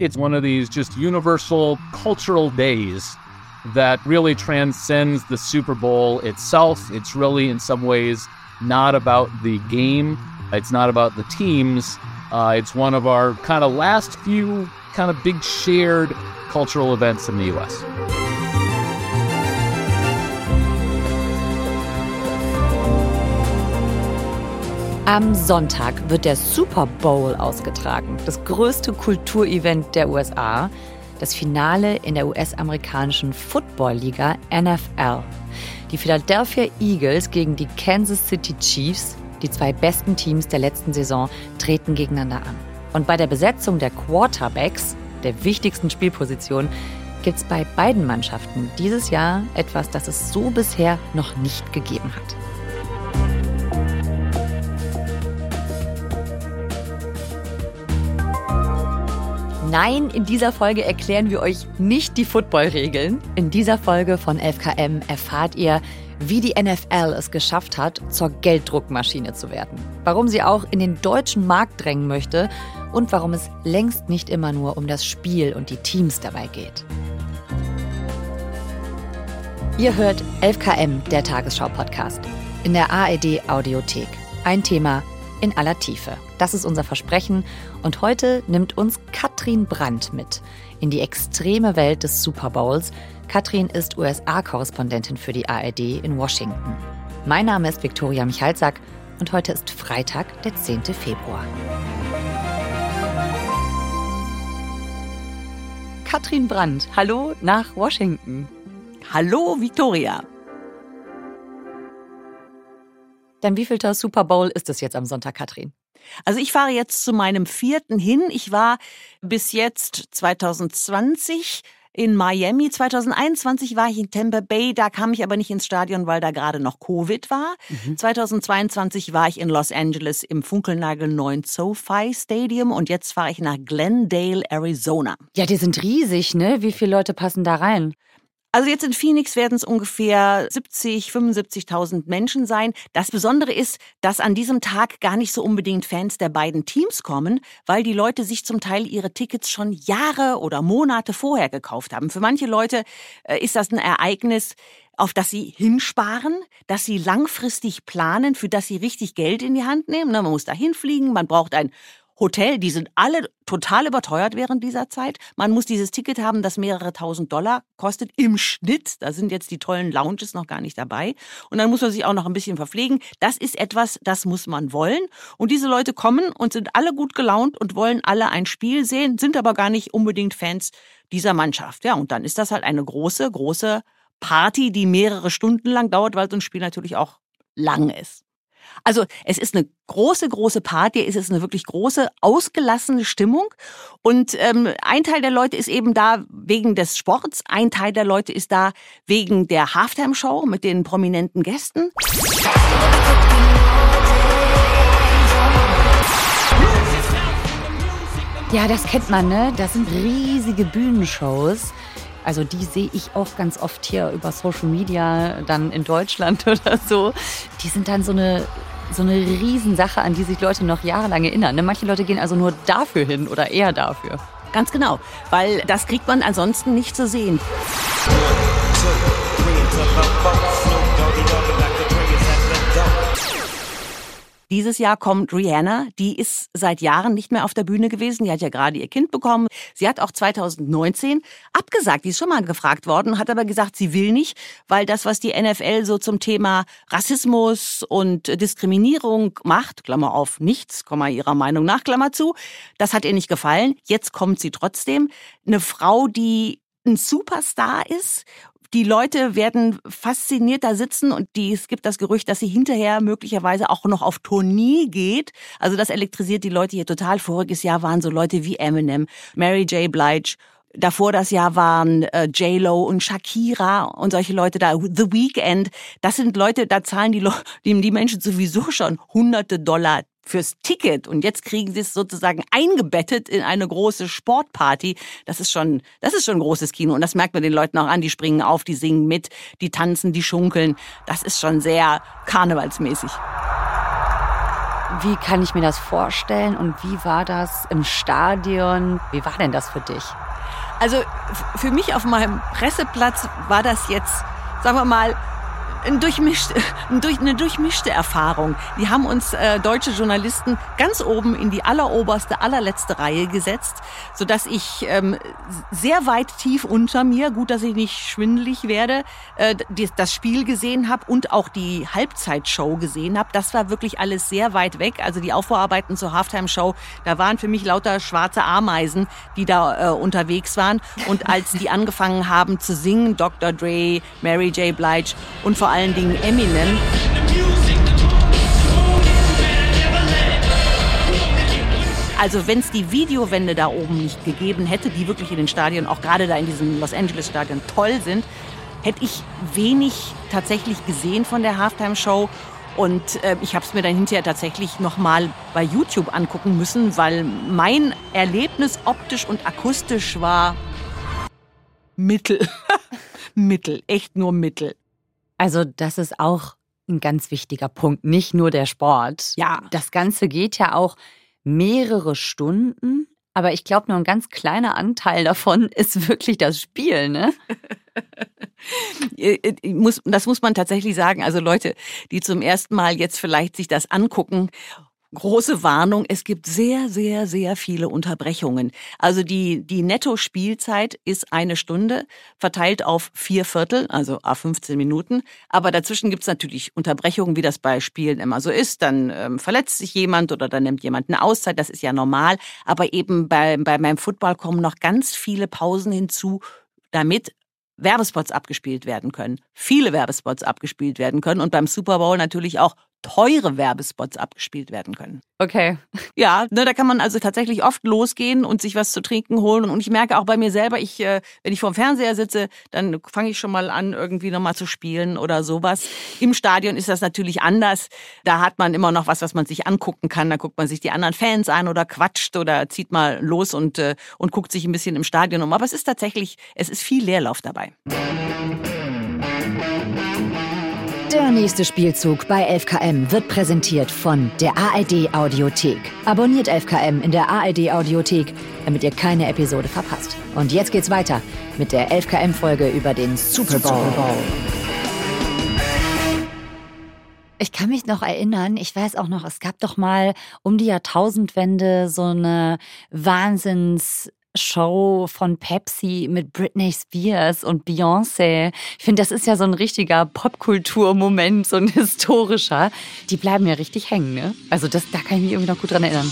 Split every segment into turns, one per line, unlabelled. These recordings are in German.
It's one of these just universal cultural days that really transcends the Super Bowl itself. It's really, in some ways, not about the game, it's not about the teams. Uh, it's one of our kind of last few kind of big shared cultural events in the US.
Am Sonntag wird der Super Bowl ausgetragen, das größte Kulturevent der USA, das Finale in der US-amerikanischen Football-Liga NFL. Die Philadelphia Eagles gegen die Kansas City Chiefs, die zwei besten Teams der letzten Saison, treten gegeneinander an. Und bei der Besetzung der Quarterbacks, der wichtigsten Spielposition, gibt es bei beiden Mannschaften dieses Jahr etwas, das es so bisher noch nicht gegeben hat. Nein, in dieser Folge erklären wir euch nicht die Footballregeln. In dieser Folge von 11KM erfahrt ihr, wie die NFL es geschafft hat, zur Gelddruckmaschine zu werden. Warum sie auch in den deutschen Markt drängen möchte und warum es längst nicht immer nur um das Spiel und die Teams dabei geht. Ihr hört 11KM, der Tagesschau-Podcast, in der ARD Audiothek. Ein Thema in aller Tiefe. Das ist unser Versprechen und heute nimmt uns Katrin Brandt mit in die extreme Welt des Super Bowls. Katrin ist USA-Korrespondentin für die ARD in Washington. Mein Name ist Viktoria Michalzack und heute ist Freitag, der 10. Februar. Katrin Brandt, hallo nach Washington.
Hallo, Viktoria.
Denn wievielter Super Bowl ist es jetzt am Sonntag, Katrin?
Also ich fahre jetzt zu meinem vierten hin. Ich war bis jetzt 2020 in Miami. 2021 war ich in Tampa Bay, da kam ich aber nicht ins Stadion, weil da gerade noch Covid war. Mhm. 2022 war ich in Los Angeles im Funkelnagel neuen SoFi Stadium und jetzt fahre ich nach Glendale, Arizona.
Ja, die sind riesig, ne? Wie viele Leute passen da rein?
Also jetzt in Phoenix werden es ungefähr 70, 75.000 Menschen sein. Das Besondere ist, dass an diesem Tag gar nicht so unbedingt Fans der beiden Teams kommen, weil die Leute sich zum Teil ihre Tickets schon Jahre oder Monate vorher gekauft haben. Für manche Leute äh, ist das ein Ereignis, auf das sie hinsparen, dass sie langfristig planen, für das sie richtig Geld in die Hand nehmen. Man muss da hinfliegen, man braucht ein Hotel, die sind alle total überteuert während dieser Zeit. Man muss dieses Ticket haben, das mehrere tausend Dollar kostet im Schnitt. Da sind jetzt die tollen Lounges noch gar nicht dabei. Und dann muss man sich auch noch ein bisschen verpflegen. Das ist etwas, das muss man wollen. Und diese Leute kommen und sind alle gut gelaunt und wollen alle ein Spiel sehen, sind aber gar nicht unbedingt Fans dieser Mannschaft. Ja, und dann ist das halt eine große, große Party, die mehrere Stunden lang dauert, weil so ein Spiel natürlich auch lang ist. Also es ist eine große, große Party, es ist eine wirklich große, ausgelassene Stimmung. Und ähm, ein Teil der Leute ist eben da wegen des Sports, ein Teil der Leute ist da wegen der Halftime-Show mit den prominenten Gästen.
Ja, das kennt man, ne? Das sind riesige Bühnenshows. Also die sehe ich auch ganz oft hier über Social Media, dann in Deutschland oder so. Die sind dann so eine so eine Riesensache, an die sich Leute noch jahrelang erinnern. Ne? Manche Leute gehen also nur dafür hin oder eher dafür.
Ganz genau, weil das kriegt man ansonsten nicht zu sehen. Dieses Jahr kommt Rihanna, die ist seit Jahren nicht mehr auf der Bühne gewesen. Die hat ja gerade ihr Kind bekommen. Sie hat auch 2019 abgesagt. Die ist schon mal gefragt worden, hat aber gesagt, sie will nicht, weil das, was die NFL so zum Thema Rassismus und Diskriminierung macht, Klammer auf, nichts, Komma ihrer Meinung nach, Klammer zu, das hat ihr nicht gefallen. Jetzt kommt sie trotzdem. Eine Frau, die ein Superstar ist die Leute werden fasziniert da sitzen und die, es gibt das Gerücht, dass sie hinterher möglicherweise auch noch auf Tournee geht. Also das elektrisiert die Leute hier total. Voriges Jahr waren so Leute wie Eminem, Mary J. Blige Davor das Jahr waren äh, J-Lo und Shakira und solche Leute da, The Weeknd. Das sind Leute, da zahlen die, die, die Menschen sowieso schon hunderte Dollar fürs Ticket und jetzt kriegen sie es sozusagen eingebettet in eine große Sportparty. Das ist schon, das ist schon ein großes Kino und das merkt man den Leuten auch an. Die springen auf, die singen mit, die tanzen, die schunkeln. Das ist schon sehr karnevalsmäßig.
Wie kann ich mir das vorstellen und wie war das im Stadion? Wie war denn das für dich?
Also für mich auf meinem Presseplatz war das jetzt, sagen wir mal, ein durchmischt, eine durchmischte Erfahrung. Die haben uns äh, deutsche Journalisten ganz oben in die alleroberste, allerletzte Reihe gesetzt, so dass ich ähm, sehr weit tief unter mir, gut, dass ich nicht schwindelig werde, äh, das Spiel gesehen habe und auch die Halbzeitshow gesehen habe. Das war wirklich alles sehr weit weg. Also die Aufbauarbeiten zur Halftime-Show, da waren für mich lauter schwarze Ameisen, die da äh, unterwegs waren. Und als die angefangen haben zu singen, Dr. Dre, Mary J. Blige und vor allen Dingen Eminem. Also wenn es die Videowände da oben nicht gegeben hätte, die wirklich in den Stadien, auch gerade da in diesem Los Angeles Stadion toll sind, hätte ich wenig tatsächlich gesehen von der Halftime-Show. Und äh, ich habe es mir dann hinterher tatsächlich nochmal bei YouTube angucken müssen, weil mein Erlebnis optisch und akustisch war Mittel. Mittel, echt nur Mittel.
Also das ist auch ein ganz wichtiger Punkt, nicht nur der Sport.
Ja.
Das Ganze geht ja auch mehrere Stunden, aber ich glaube, nur ein ganz kleiner Anteil davon ist wirklich das Spiel, ne?
Äh, äh, das muss man tatsächlich sagen. Also Leute, die zum ersten Mal jetzt vielleicht sich das angucken große Warnung, es gibt sehr, sehr, sehr viele Unterbrechungen. Also die, die Netto-Spielzeit ist eine Stunde, verteilt auf vier Viertel, also a 15 Minuten. Aber dazwischen gibt's natürlich Unterbrechungen, wie das bei Spielen immer so ist. Dann ähm, verletzt sich jemand oder dann nimmt jemand eine Auszeit, das ist ja normal. Aber eben bei, bei meinem Football kommen noch ganz viele Pausen hinzu, damit Werbespots abgespielt werden können, viele Werbespots abgespielt werden können und beim Super Bowl natürlich auch teure Werbespots abgespielt werden können.
Okay.
Ja, ne, da kann man also tatsächlich oft losgehen und sich was zu trinken holen. Und ich merke auch bei mir selber, ich, äh, wenn ich vor dem Fernseher sitze, dann fange ich schon mal an, irgendwie nochmal zu spielen oder sowas. Im Stadion ist das natürlich anders. Da hat man immer noch was, was man sich angucken kann. Da guckt man sich die anderen Fans an oder quatscht oder zieht mal los und, äh, und guckt sich ein bisschen im Stadion um. Aber es ist tatsächlich, es ist viel Leerlauf dabei.
Der nächste Spielzug bei 11KM wird präsentiert von der ARD Audiothek. Abonniert 11KM in der ARD Audiothek, damit ihr keine Episode verpasst. Und jetzt geht's weiter mit der 11KM Folge über den Super Bowl. Super Bowl.
Ich kann mich noch erinnern, ich weiß auch noch, es gab doch mal um die Jahrtausendwende so eine Wahnsinns Show von Pepsi mit Britney Spears und Beyoncé. Ich finde, das ist ja so ein richtiger Popkulturmoment, so ein historischer. Die bleiben ja richtig hängen, ne? Also das, da kann ich mich irgendwie noch gut dran erinnern.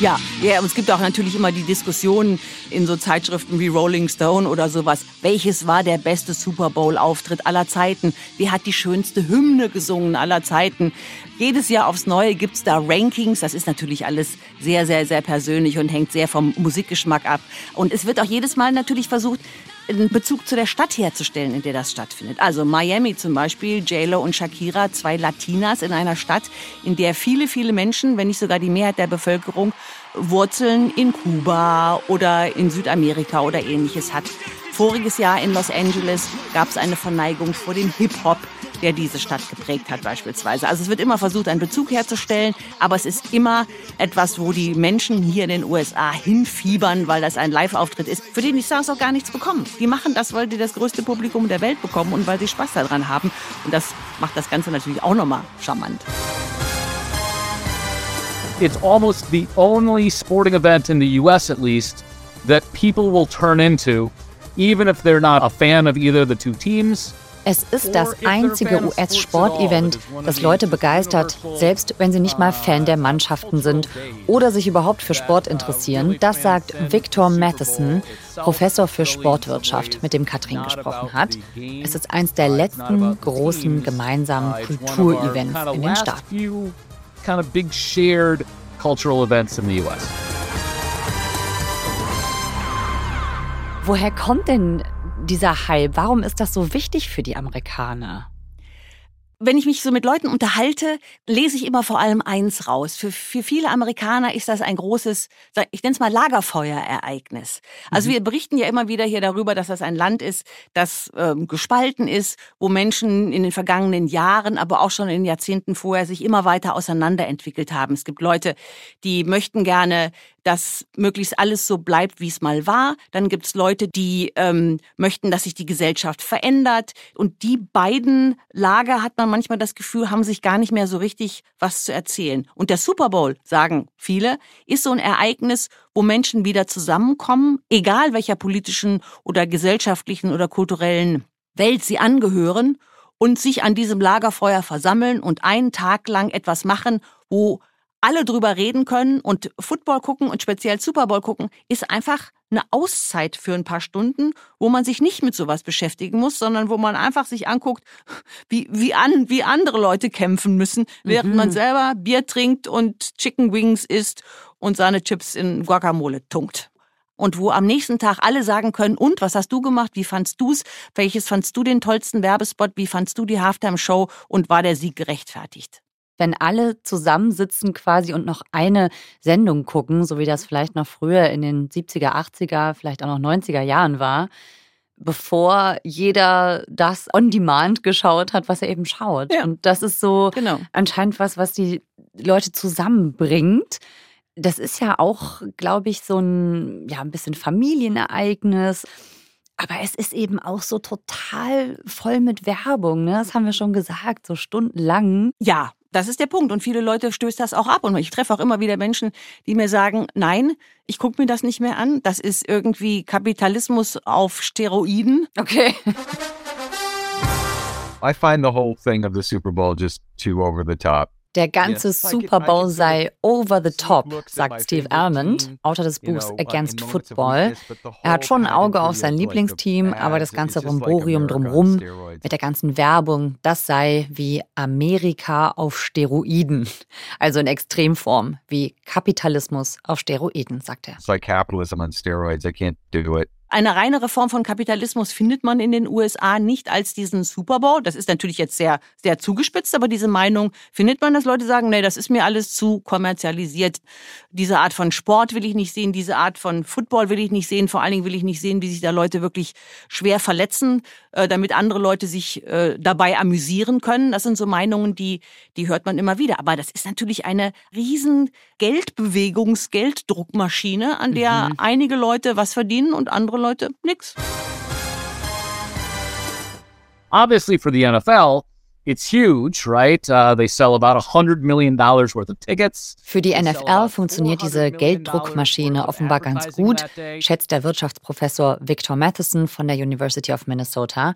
Ja, ja, und es gibt auch natürlich immer die Diskussionen in so Zeitschriften wie Rolling Stone oder sowas. Welches war der beste Super Bowl-Auftritt aller Zeiten? Wer hat die schönste Hymne gesungen aller Zeiten? Jedes Jahr aufs Neue gibt's da Rankings. Das ist natürlich alles sehr, sehr, sehr persönlich und hängt sehr vom Musikgeschmack ab. Und es wird auch jedes Mal natürlich versucht, einen Bezug zu der Stadt herzustellen, in der das stattfindet. Also Miami zum Beispiel, JLo und Shakira, zwei Latinas in einer Stadt, in der viele, viele Menschen, wenn nicht sogar die Mehrheit der Bevölkerung, Wurzeln in Kuba oder in Südamerika oder ähnliches hat. Voriges Jahr in Los Angeles gab es eine Verneigung vor dem Hip-Hop, der diese Stadt geprägt hat beispielsweise. Also es wird immer versucht, einen Bezug herzustellen, aber es ist immer etwas, wo die Menschen hier in den USA hinfiebern, weil das ein Live-Auftritt ist, für den die Stars auch gar nichts bekommen. Die machen das, weil die das größte Publikum der Welt bekommen und weil sie Spaß daran haben. Und das macht das Ganze natürlich auch nochmal charmant.
It's almost the only sporting event in the US at least that people will turn into even if they're not a fan of either the two teams.
Es ist das einzige US-Sportevent, das Leute begeistert, selbst wenn sie nicht mal Fan der Mannschaften sind oder sich überhaupt für Sport interessieren. Das sagt Victor Matheson, Professor für Sportwirtschaft, mit dem Katrin gesprochen hat. Es ist eins der letzten großen gemeinsamen Kulturevents in den Staaten.
Kind of big shared cultural events in the US.
Woher kommt denn dieser Hype? Warum ist das so wichtig für die Amerikaner?
wenn ich mich so mit Leuten unterhalte, lese ich immer vor allem eins raus. Für, für viele Amerikaner ist das ein großes, ich nenne es mal Lagerfeuerereignis. Also mhm. wir berichten ja immer wieder hier darüber, dass das ein Land ist, das ähm, gespalten ist, wo Menschen in den vergangenen Jahren, aber auch schon in den Jahrzehnten vorher sich immer weiter auseinanderentwickelt haben. Es gibt Leute, die möchten gerne dass möglichst alles so bleibt, wie es mal war. Dann gibt es Leute, die ähm, möchten, dass sich die Gesellschaft verändert. Und die beiden Lager, hat man manchmal das Gefühl, haben sich gar nicht mehr so richtig was zu erzählen. Und der Super Bowl, sagen viele, ist so ein Ereignis, wo Menschen wieder zusammenkommen, egal welcher politischen oder gesellschaftlichen oder kulturellen Welt sie angehören und sich an diesem Lagerfeuer versammeln und einen Tag lang etwas machen, wo alle drüber reden können und Football gucken und speziell Super Bowl gucken, ist einfach eine Auszeit für ein paar Stunden, wo man sich nicht mit sowas beschäftigen muss, sondern wo man einfach sich anguckt, wie, wie, an, wie andere Leute kämpfen müssen, während mhm. man selber Bier trinkt und Chicken Wings isst und seine Chips in Guacamole tunkt. Und wo am nächsten Tag alle sagen können, und was hast du gemacht? Wie fandst du's? Welches fandst du den tollsten Werbespot? Wie fandst du die Halftime-Show? Und war der Sieg gerechtfertigt?
Wenn alle zusammensitzen quasi und noch eine Sendung gucken, so wie das vielleicht noch früher in den 70er, 80er, vielleicht auch noch 90er Jahren war, bevor jeder das on demand geschaut hat, was er eben schaut. Ja. Und das ist so genau. anscheinend was, was die Leute zusammenbringt. Das ist ja auch, glaube ich, so ein, ja, ein bisschen Familienereignis. Aber es ist eben auch so total voll mit Werbung, ne? Das haben wir schon gesagt, so stundenlang.
Ja, das ist der Punkt. Und viele Leute stößt das auch ab. Und ich treffe auch immer wieder Menschen, die mir sagen, nein, ich gucke mir das nicht mehr an. Das ist irgendwie Kapitalismus auf Steroiden.
Okay.
I find the whole thing of the Super Bowl just too over the top.
Der ganze Super Bowl sei over the top, sagt Steve Almond, Autor des Buchs Against Football. Er hat schon ein Auge auf sein Lieblingsteam, aber das ganze Romborium drumherum mit der ganzen Werbung, das sei wie Amerika auf Steroiden. Also in Extremform, wie Kapitalismus auf Steroiden, sagt er.
It's like capitalism on steroids. I can't do it.
Eine reinere Form von Kapitalismus findet man in den USA nicht als diesen Super Bowl. Das ist natürlich jetzt sehr, sehr zugespitzt, aber diese Meinung findet man, dass Leute sagen, nee, das ist mir alles zu kommerzialisiert. Diese Art von Sport will ich nicht sehen, diese Art von Football will ich nicht sehen. Vor allen Dingen will ich nicht sehen, wie sich da Leute wirklich schwer verletzen, äh, damit andere Leute sich äh, dabei amüsieren können. Das sind so Meinungen, die, die hört man immer wieder. Aber das ist natürlich eine riesen Geldbewegungs-, Gelddruckmaschine, an der mhm. einige Leute was verdienen und andere Leute nix.
Obviously, for the NFL, it's huge, right? Uh, they sell about $100 million worth of tickets.
Für die NFL funktioniert diese Gelddruckmaschine offenbar ganz gut, schätzt der Wirtschaftsprofessor Victor Matheson von der University of Minnesota.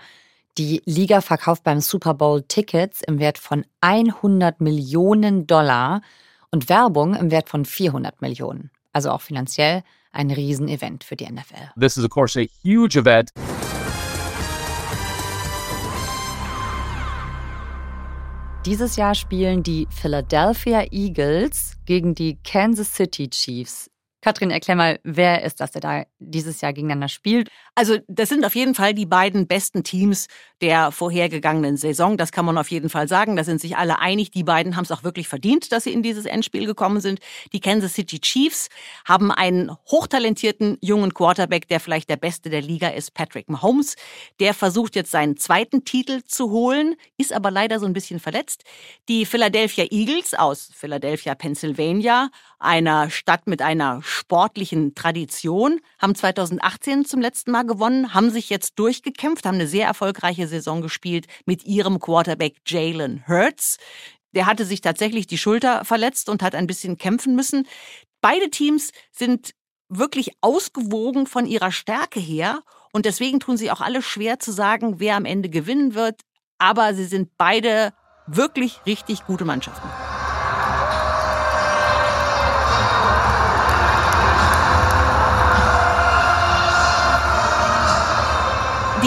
Die Liga verkauft beim Super Bowl Tickets im Wert von 100 Millionen Dollar und Werbung im Wert von 400 Millionen. Also auch finanziell ein Riesenevent für die NFL.
This is of course a huge event.
Dieses Jahr spielen die Philadelphia Eagles gegen die Kansas City Chiefs Katrin, erklär mal, wer ist das, der da dieses Jahr gegeneinander spielt?
Also, das sind auf jeden Fall die beiden besten Teams der vorhergegangenen Saison. Das kann man auf jeden Fall sagen. Da sind sich alle einig. Die beiden haben es auch wirklich verdient, dass sie in dieses Endspiel gekommen sind. Die Kansas City Chiefs haben einen hochtalentierten jungen Quarterback, der vielleicht der beste der Liga ist, Patrick Mahomes. Der versucht jetzt seinen zweiten Titel zu holen, ist aber leider so ein bisschen verletzt. Die Philadelphia Eagles aus Philadelphia, Pennsylvania, einer Stadt mit einer sportlichen Tradition, haben 2018 zum letzten Mal gewonnen, haben sich jetzt durchgekämpft, haben eine sehr erfolgreiche Saison gespielt mit ihrem Quarterback Jalen Hurts. Der hatte sich tatsächlich die Schulter verletzt und hat ein bisschen kämpfen müssen. Beide Teams sind wirklich ausgewogen von ihrer Stärke her und deswegen tun sie auch alle schwer zu sagen, wer am Ende gewinnen wird. Aber sie sind beide wirklich richtig gute Mannschaften.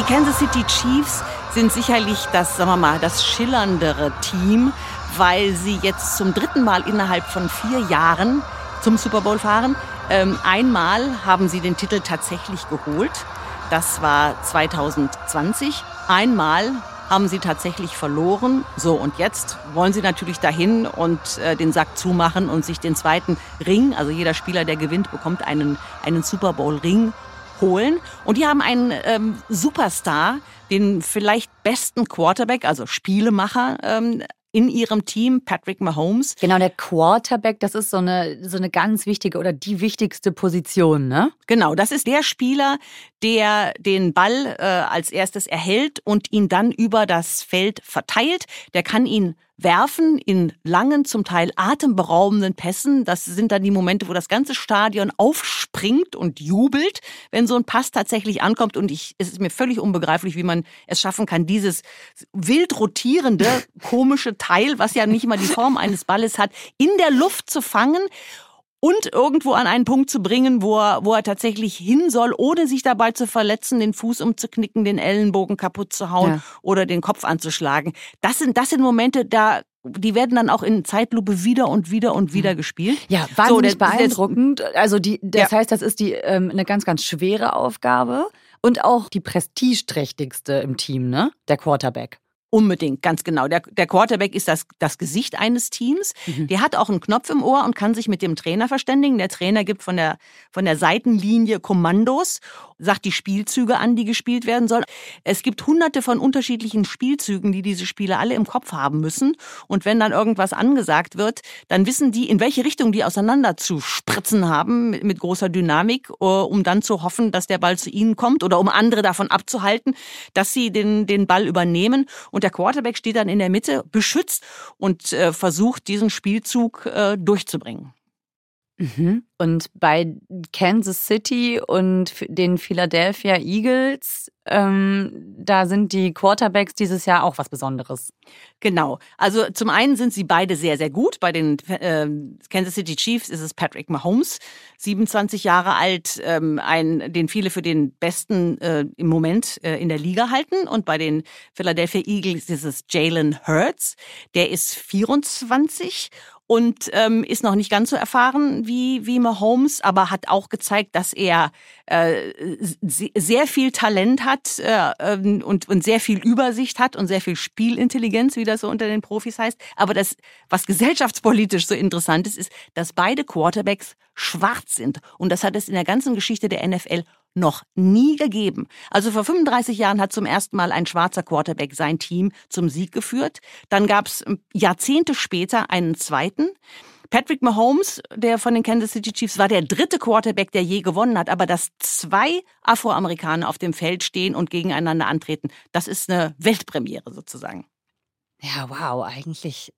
Kansas City Chiefs sind sicherlich das, sagen wir mal, das schillerndere Team, weil sie jetzt zum dritten Mal innerhalb von vier Jahren zum Super Bowl fahren. Ähm, einmal haben sie den Titel tatsächlich geholt. Das war 2020. Einmal haben sie tatsächlich verloren. So, und jetzt wollen sie natürlich dahin und äh, den Sack zumachen und sich den zweiten Ring, also jeder Spieler, der gewinnt, bekommt einen, einen Super Bowl-Ring holen. Und die haben einen ähm, Superstar, den vielleicht besten Quarterback, also Spielemacher, ähm, in ihrem Team, Patrick Mahomes.
Genau, der Quarterback, das ist so eine, so eine ganz wichtige oder die wichtigste Position, ne?
Genau, das ist der Spieler, der den Ball äh, als erstes erhält und ihn dann über das Feld verteilt. Der kann ihn werfen in langen, zum Teil atemberaubenden Pässen. Das sind dann die Momente, wo das ganze Stadion aufspringt und jubelt, wenn so ein Pass tatsächlich ankommt. Und ich, es ist mir völlig unbegreiflich, wie man es schaffen kann, dieses wild rotierende, komische Teil, was ja nicht mal die Form eines Balles hat, in der Luft zu fangen und irgendwo an einen Punkt zu bringen, wo er, wo er tatsächlich hin soll, ohne sich dabei zu verletzen, den Fuß umzuknicken, den Ellenbogen kaputt zu hauen ja. oder den Kopf anzuschlagen. Das sind, das sind Momente, da die werden dann auch in Zeitlupe wieder und wieder und wieder gespielt.
Ja, wahnsinnig so, beeindruckend. Also die, das ja. heißt, das ist die ähm, eine ganz, ganz schwere Aufgabe und auch die prestigeträchtigste im Team, ne? Der Quarterback.
Unbedingt, ganz genau. Der, der Quarterback ist das, das Gesicht eines Teams. Mhm. Der hat auch einen Knopf im Ohr und kann sich mit dem Trainer verständigen. Der Trainer gibt von der, von der Seitenlinie Kommandos, sagt die Spielzüge an, die gespielt werden sollen. Es gibt hunderte von unterschiedlichen Spielzügen, die diese Spieler alle im Kopf haben müssen. Und wenn dann irgendwas angesagt wird, dann wissen die, in welche Richtung die auseinander zu spritzen haben mit, mit großer Dynamik, äh, um dann zu hoffen, dass der Ball zu ihnen kommt oder um andere davon abzuhalten, dass sie den, den Ball übernehmen. Und der Quarterback steht dann in der Mitte, beschützt und äh, versucht, diesen Spielzug äh, durchzubringen.
Mhm. Und bei Kansas City und den Philadelphia Eagles, ähm, da sind die Quarterbacks dieses Jahr auch was Besonderes.
Genau. Also zum einen sind sie beide sehr, sehr gut. Bei den äh, Kansas City Chiefs ist es Patrick Mahomes, 27 Jahre alt, ähm, ein, den viele für den besten äh, im Moment äh, in der Liga halten. Und bei den Philadelphia Eagles ist es Jalen Hurts, der ist 24 und ähm, ist noch nicht ganz so erfahren wie, wie Mahomes, aber hat auch gezeigt, dass er äh, sehr viel Talent hat äh, ähm, und, und sehr viel Übersicht hat und sehr viel Spielintelligenz, wie das so unter den Profis heißt. Aber das, was gesellschaftspolitisch so interessant ist, ist, dass beide Quarterbacks schwarz sind. Und das hat es in der ganzen Geschichte der NFL noch nie gegeben. Also vor 35 Jahren hat zum ersten Mal ein schwarzer Quarterback sein Team zum Sieg geführt. Dann gab es ähm, Jahrzehnte später einen zweiten. Patrick Mahomes, der von den Kansas City Chiefs, war der dritte Quarterback, der je gewonnen hat. Aber dass zwei Afroamerikaner auf dem Feld stehen und gegeneinander antreten, das ist eine Weltpremiere sozusagen.
Ja, wow, eigentlich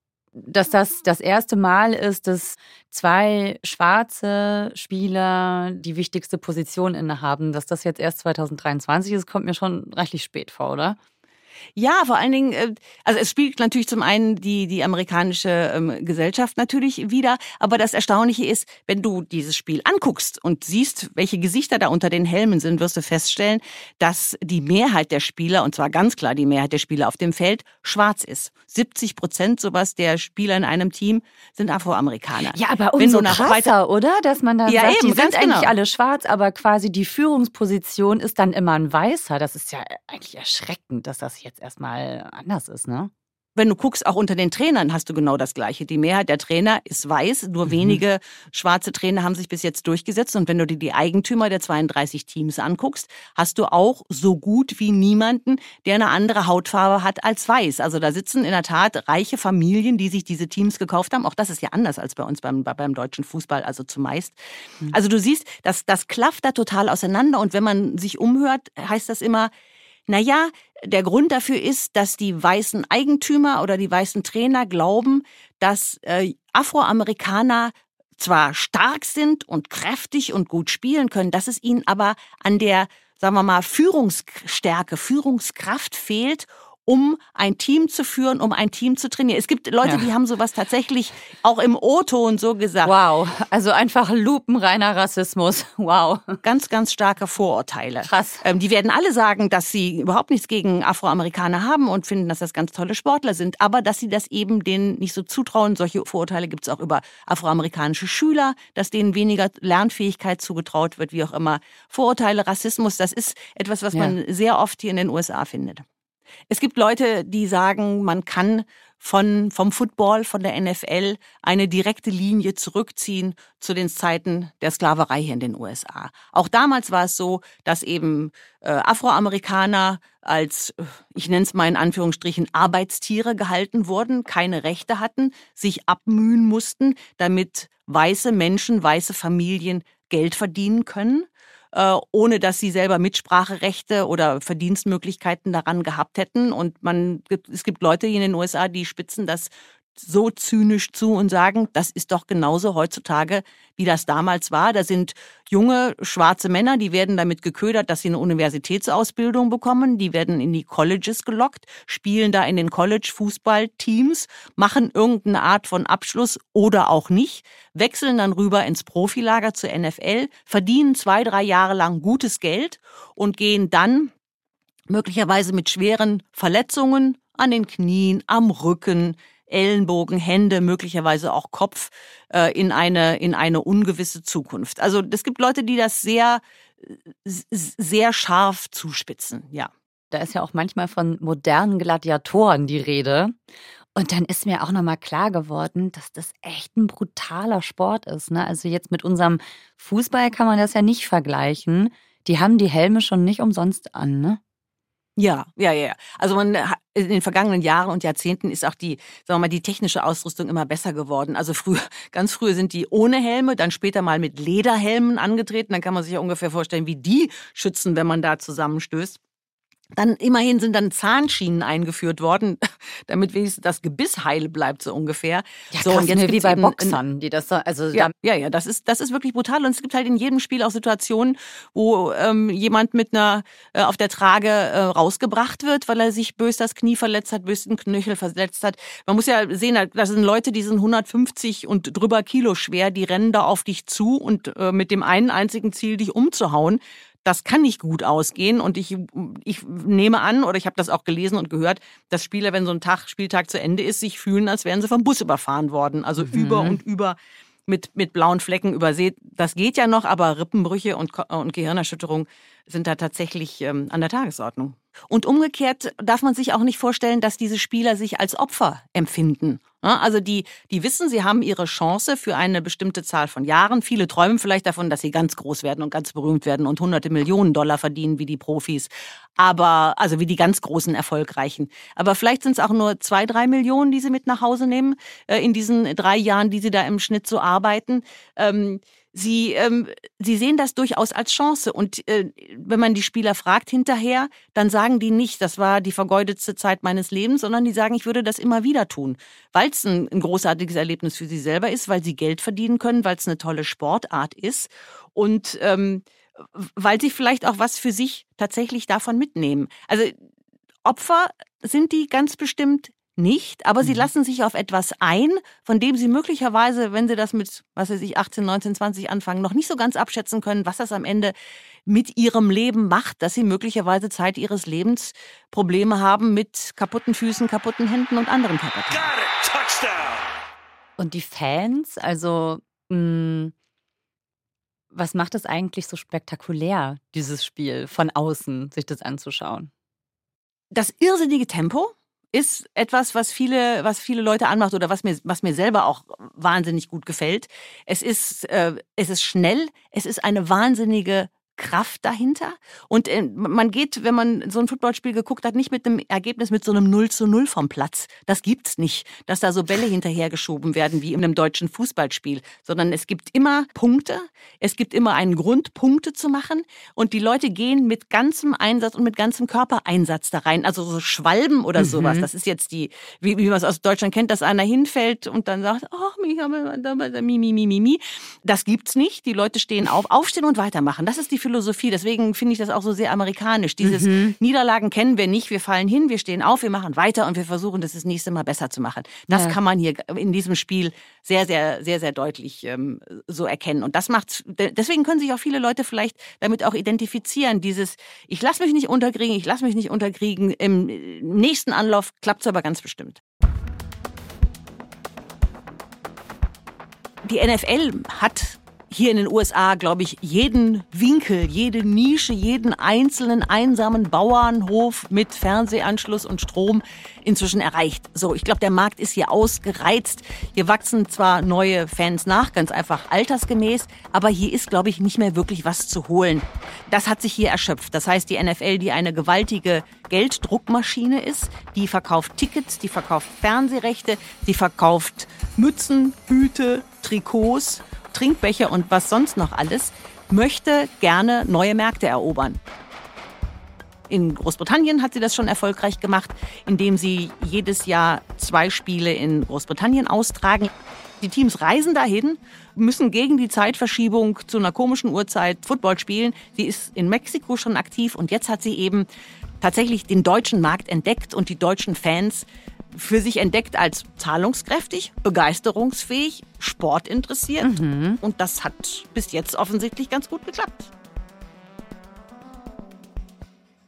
dass das das erste Mal ist, dass zwei schwarze Spieler die wichtigste Position innehaben. Dass das jetzt erst 2023 ist, kommt mir schon reichlich spät vor, oder?
Ja, vor allen Dingen, äh, also es spielt natürlich zum einen die, die amerikanische ähm, Gesellschaft natürlich wieder, aber das Erstaunliche ist, wenn du dieses Spiel anguckst und siehst, welche Gesichter da unter den Helmen sind, wirst du feststellen, dass die Mehrheit der Spieler, und zwar ganz klar die Mehrheit der Spieler auf dem Feld, schwarz ist. 70 Prozent sowas der Spieler in einem Team sind Afroamerikaner.
Ja, aber umso krasser, oder? Dass man dann ja, sagt, eben, die sind eigentlich genau. alle schwarz, aber quasi die Führungsposition ist dann immer ein Weißer. Das ist ja eigentlich erschreckend, dass das hier jetzt erstmal anders ist, ne?
Wenn du guckst, auch unter den Trainern hast du genau das Gleiche. Die Mehrheit der Trainer ist weiß, nur mhm. wenige schwarze Trainer haben sich bis jetzt durchgesetzt. Und wenn du dir die Eigentümer der 32 Teams anguckst, hast du auch so gut wie niemanden, der eine andere Hautfarbe hat als weiß. Also da sitzen in der Tat reiche Familien, die sich diese Teams gekauft haben. Auch das ist ja anders als bei uns beim, beim deutschen Fußball, also zumeist. Mhm. Also du siehst, das, das klafft da total auseinander. Und wenn man sich umhört, heißt das immer, naja, der Grund dafür ist, dass die weißen Eigentümer oder die weißen Trainer glauben, dass äh, Afroamerikaner zwar stark sind und kräftig und gut spielen können, dass es ihnen aber an der, sagen wir mal, Führungsstärke, Führungskraft fehlt um ein Team zu führen, um ein Team zu trainieren. Es gibt Leute, ja. die haben sowas tatsächlich auch im O-Ton so gesagt.
Wow, also einfach lupenreiner Rassismus. Wow.
Ganz, ganz starke Vorurteile.
Krass.
Ähm, die werden alle sagen, dass sie überhaupt nichts gegen Afroamerikaner haben und finden, dass das ganz tolle Sportler sind, aber dass sie das eben denen nicht so zutrauen. Solche Vorurteile gibt es auch über afroamerikanische Schüler, dass denen weniger Lernfähigkeit zugetraut wird, wie auch immer. Vorurteile, Rassismus, das ist etwas, was ja. man sehr oft hier in den USA findet. Es gibt Leute, die sagen, man kann von, vom Football, von der NFL eine direkte Linie zurückziehen zu den Zeiten der Sklaverei hier in den USA. Auch damals war es so, dass eben äh, Afroamerikaner als, ich nenne es mal in Anführungsstrichen, Arbeitstiere gehalten wurden, keine Rechte hatten, sich abmühen mussten, damit weiße Menschen, weiße Familien Geld verdienen können äh, ohne dass sie selber Mitspracherechte oder Verdienstmöglichkeiten daran gehabt hätten. Und man, es gibt Leute hier in den USA, die spitzen das so zynisch zu und sagen, das ist doch genauso heutzutage, wie das damals war. Da sind junge schwarze Männer, die werden damit geködert, dass sie eine Universitätsausbildung bekommen, die werden in die Colleges gelockt, spielen da in den College-Fußballteams, machen irgendeine Art von Abschluss oder auch nicht, wechseln dann rüber ins Profilager zur NFL, verdienen zwei, drei Jahre lang gutes Geld und gehen dann möglicherweise mit schweren Verletzungen an den Knien, am Rücken, Ellenbogen, Hände, möglicherweise auch Kopf äh, in eine in eine ungewisse Zukunft. Also es gibt Leute, die das sehr sehr scharf zuspitzen, ja.
Da ist ja auch manchmal von modernen Gladiatoren die Rede. Und dann ist mir auch nochmal klar geworden, dass das echt ein brutaler Sport ist. Ne? Also jetzt mit unserem Fußball kann man das ja nicht vergleichen. Die haben die Helme schon nicht umsonst an, ne?
Ja, ja, ja. Also man in den vergangenen Jahren und Jahrzehnten ist auch die, sagen wir mal, die technische Ausrüstung immer besser geworden. Also früher, ganz früher sind die ohne Helme, dann später mal mit Lederhelmen angetreten. Dann kann man sich ja ungefähr vorstellen, wie die schützen, wenn man da zusammenstößt. Dann immerhin sind dann Zahnschienen eingeführt worden, damit wenigstens das Gebiss heil bleibt, so ungefähr.
Ja, so, und jetzt wie bei Boxern, die das so, also
ja, ja, ja, das ist, das ist wirklich brutal. Und es gibt halt in jedem Spiel auch Situationen, wo ähm, jemand mit einer äh, auf der Trage äh, rausgebracht wird, weil er sich bös das Knie verletzt hat, bös den Knöchel verletzt hat. Man muss ja sehen, das sind Leute, die sind 150 und drüber Kilo schwer, die rennen da auf dich zu und äh, mit dem einen einzigen Ziel, dich umzuhauen das kann nicht gut ausgehen. Und ich, ich nehme an, oder ich habe das auch gelesen und gehört, dass Spieler, wenn so ein Tag, Spieltag zu Ende ist, sich fühlen, als wären sie vom Bus überfahren worden. Also mhm. über und über mit, mit blauen Flecken übersät. Das geht ja noch, aber Rippenbrüche und, und Gehirnerschütterung sind da tatsächlich ähm, an der Tagesordnung. Und umgekehrt darf man sich auch nicht vorstellen, dass diese Spieler sich als Opfer empfinden. Also die, die wissen, sie haben ihre Chance für eine bestimmte Zahl von Jahren. Viele träumen vielleicht davon, dass sie ganz groß werden und ganz berühmt werden und hunderte Millionen Dollar verdienen wie die Profis. Aber, also wie die ganz großen Erfolgreichen. Aber vielleicht sind es auch nur zwei, drei Millionen, die sie mit nach Hause nehmen, äh, in diesen drei Jahren, die sie da im Schnitt so arbeiten. Sie, ähm, sie sehen das durchaus als Chance. Und äh, wenn man die Spieler fragt hinterher, dann sagen die nicht, das war die vergeudetste Zeit meines Lebens, sondern die sagen, ich würde das immer wieder tun, weil es ein, ein großartiges Erlebnis für sie selber ist, weil sie Geld verdienen können, weil es eine tolle Sportart ist und ähm, weil sie vielleicht auch was für sich tatsächlich davon mitnehmen. Also Opfer sind die ganz bestimmt nicht, aber sie mhm. lassen sich auf etwas ein, von dem sie möglicherweise, wenn sie das mit, was weiß ich, 18, 19, 20 anfangen, noch nicht so ganz abschätzen können, was das am Ende mit ihrem Leben macht, dass sie möglicherweise Zeit ihres Lebens Probleme haben mit kaputten Füßen, kaputten Händen und anderen Körperteilen.
Und die Fans, also mh, hm, was macht es eigentlich so spektakulär, dieses Spiel von außen, sich das anzuschauen?
Das irrsinnige Tempo, ist etwas, was viele, was viele Leute anmacht oder was mir, was mir selber auch wahnsinnig gut gefällt. Es ist, äh, es ist schnell, es ist eine wahnsinnige Kraft dahinter. Und äh, man geht, wenn man so ein Footballspiel geguckt hat, nicht mit einem Ergebnis mit so einem 0 zu 0 vom Platz. Das gibt's nicht, dass da so Bälle hinterhergeschoben werden wie in einem deutschen Fußballspiel, sondern es gibt immer Punkte. Es gibt immer einen Grund, Punkte zu machen. Und die Leute gehen mit ganzem Einsatz und mit ganzem Körpereinsatz da rein. Also so Schwalben oder mhm. sowas. Das ist jetzt die, wie, wie man es aus Deutschland kennt, dass einer hinfällt und dann sagt, oh, mi, mi, mi, mi, mi. Das gibt's nicht. Die Leute stehen auf, aufstehen und weitermachen. Das ist die Philosophie. Deswegen finde ich das auch so sehr amerikanisch. Dieses mhm. Niederlagen kennen wir nicht. Wir fallen hin, wir stehen auf, wir machen weiter und wir versuchen, das das nächste Mal besser zu machen. Das ja. kann man hier in diesem Spiel sehr, sehr, sehr, sehr deutlich ähm, so erkennen. Und das macht, deswegen können sich auch viele Leute vielleicht damit auch identifizieren. Dieses, ich lasse mich nicht unterkriegen, ich lasse mich nicht unterkriegen. Im nächsten Anlauf klappt es aber ganz bestimmt. Die NFL hat hier in den USA, glaube ich, jeden Winkel, jede Nische, jeden einzelnen einsamen Bauernhof mit Fernsehanschluss und Strom inzwischen erreicht. So, ich glaube, der Markt ist hier ausgereizt. Hier wachsen zwar neue Fans nach, ganz einfach altersgemäß, aber hier ist, glaube ich, nicht mehr wirklich was zu holen. Das hat sich hier erschöpft. Das heißt, die NFL, die eine gewaltige Gelddruckmaschine ist, die verkauft Tickets, die verkauft Fernsehrechte, die verkauft Mützen, Hüte, Trikots Trinkbecher und was sonst noch alles, möchte gerne neue Märkte erobern. In Großbritannien hat sie das schon erfolgreich gemacht, indem sie jedes Jahr zwei Spiele in Großbritannien austragen. Die Teams reisen dahin, müssen gegen die Zeitverschiebung zu einer komischen Uhrzeit Football spielen. Sie ist in Mexiko schon aktiv und jetzt hat sie eben tatsächlich den deutschen Markt entdeckt und die deutschen Fans für sich entdeckt als zahlungskräftig, begeisterungsfähig, sportinteressiert. Mhm. Und das hat bis jetzt offensichtlich ganz gut geklappt.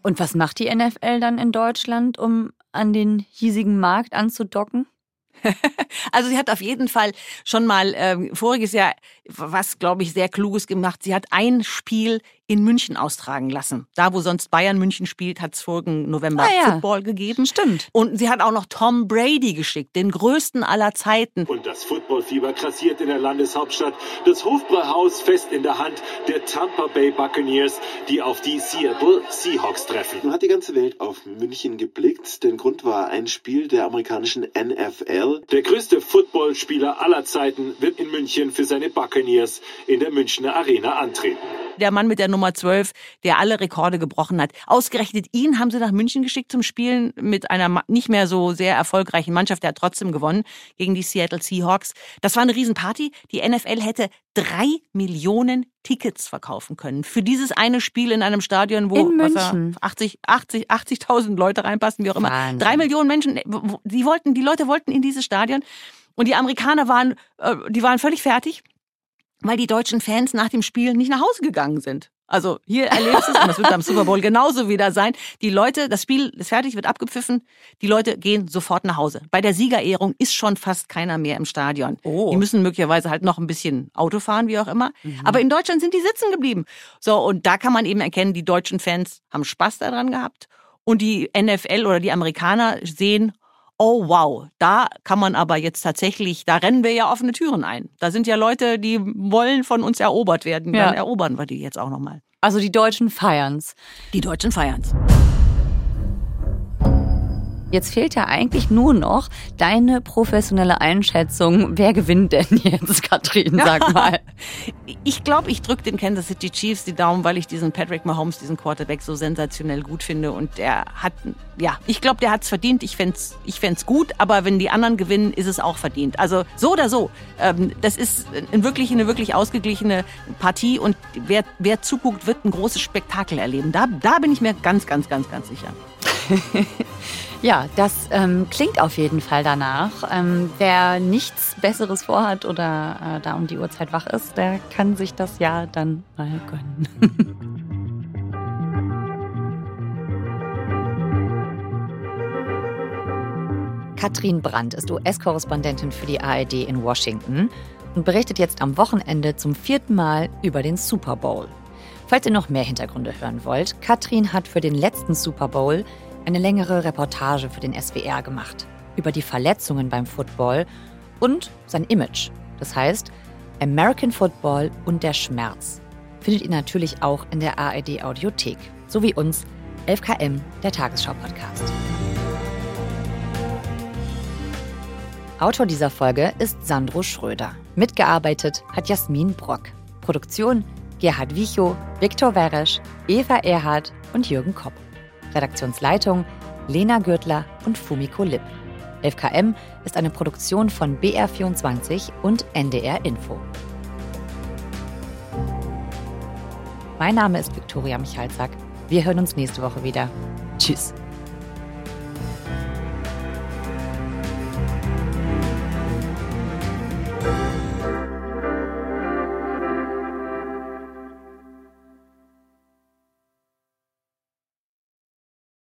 Und was macht die NFL dann in Deutschland, um an den hiesigen Markt anzudocken?
also sie hat auf jeden Fall schon mal äh, voriges Jahr was, glaube ich, sehr Kluges gemacht. Sie hat ein Spiel in München austragen lassen. Da, wo sonst Bayern München spielt, hat es vorigen November ah, ja. Football gegeben.
Stimmt.
Und sie hat auch noch Tom Brady geschickt, den größten aller Zeiten.
Und das Footballfieber grassiert in der Landeshauptstadt. Das Hofbräuhaus fest in der Hand der Tampa Bay Buccaneers, die auf die Seattle Seahawks treffen.
Nun hat die ganze Welt auf München geblickt. Der Grund war ein Spiel der amerikanischen NFL.
Der größte Footballspieler aller Zeiten wird in München für seine Buccaneers in der Münchner Arena antreten
der Mann mit der Nummer 12, der alle Rekorde gebrochen hat. Ausgerechnet ihn haben sie nach München geschickt zum Spielen mit einer nicht mehr so sehr erfolgreichen Mannschaft. Der hat trotzdem gewonnen gegen die Seattle Seahawks. Das war eine Riesenparty. Die NFL hätte drei Millionen Tickets verkaufen können. Für dieses eine Spiel in einem Stadion, wo
in
80, 80, 80.000 Leute reinpassen, wie auch immer. Wahnsinn. Drei Millionen Menschen, die wollten, die Leute wollten in dieses Stadion. Und die Amerikaner waren, äh, die waren völlig fertig weil die deutschen Fans nach dem Spiel nicht nach Hause gegangen sind. Also hier erlebst du es, und das wird beim Super Bowl genauso wieder sein. Die Leute, das Spiel ist fertig, wird abgepfiffen, die Leute gehen sofort nach Hause. Bei der Siegerehrung ist schon fast keiner mehr im Stadion. Oh. Die müssen möglicherweise halt noch ein bisschen Auto fahren, wie auch immer. Mhm. Aber in Deutschland sind die sitzen geblieben. So, und da kann man eben erkennen, die deutschen Fans haben Spaß daran gehabt. Und die NFL oder die Amerikaner sehen, oh wow, da kann man aber jetzt tatsächlich, da rennen wir ja offene Türen ein. Da sind ja Leute, die wollen von uns erobert werden. Ja. Dann erobern wir die jetzt auch nochmal.
Also die Deutschen feiern's.
Die Deutschen feiern's.
Jetzt fehlt ja eigentlich nur noch deine professionelle Einschätzung. Wer gewinnt denn jetzt, Katrin? Sag mal.
ich glaube, ich drücke den Kansas City Chiefs die Daumen, weil ich diesen Patrick Mahomes, diesen Quarterback, so sensationell gut finde. Und er hat, ja, ich glaube, der hat es verdient. Ich fände es ich fänd's gut, aber wenn die anderen gewinnen, ist es auch verdient. Also so oder so. Ähm, das ist ein wirklich, eine wirklich ausgeglichene Partie und wer, wer zuguckt, wird ein großes Spektakel erleben. Da, da bin ich mir ganz, ganz, ganz, ganz sicher.
Ja, das ähm, klingt auf jeden Fall danach. Ähm, wer nichts Besseres vorhat oder äh, da um die Uhrzeit wach ist, der kann sich das ja dann mal gönnen. Katrin Brandt ist US-Korrespondentin für die ARD in Washington und berichtet jetzt am Wochenende zum vierten Mal über den Super Bowl. Falls ihr noch mehr Hintergründe hören wollt, Katrin hat für den letzten Super Bowl eine längere Reportage für den SWR gemacht über die Verletzungen beim Football und sein Image. Das heißt, American Football und der Schmerz findet ihr natürlich auch in der ARD Audiothek, sowie uns 11KM, der Tagesschau-Podcast. Autor dieser Folge ist Sandro Schröder. Mitgearbeitet hat Jasmin Brock. Produktion Gerhard Wichow, Viktor Weresch, Eva Erhardt und Jürgen Kopp. Redaktionsleitung Lena Gürtler und Fumiko Lipp. 11KM ist eine Produktion von BR24 und NDR Info. Mein Name ist Viktoria Michalzack. Wir hören uns nächste Woche wieder. Tschüss.